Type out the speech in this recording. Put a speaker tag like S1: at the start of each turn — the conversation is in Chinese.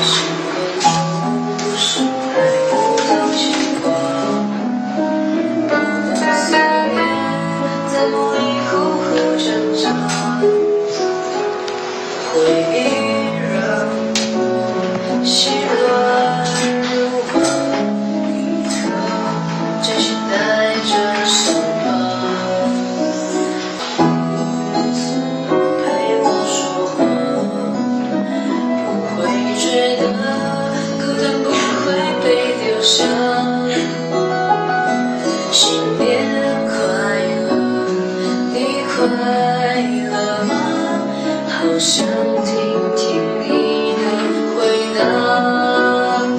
S1: 习惯了独守爱不到结果，我的思念在梦里苦苦挣扎。回忆。想。新年快乐你快乐吗？好想听。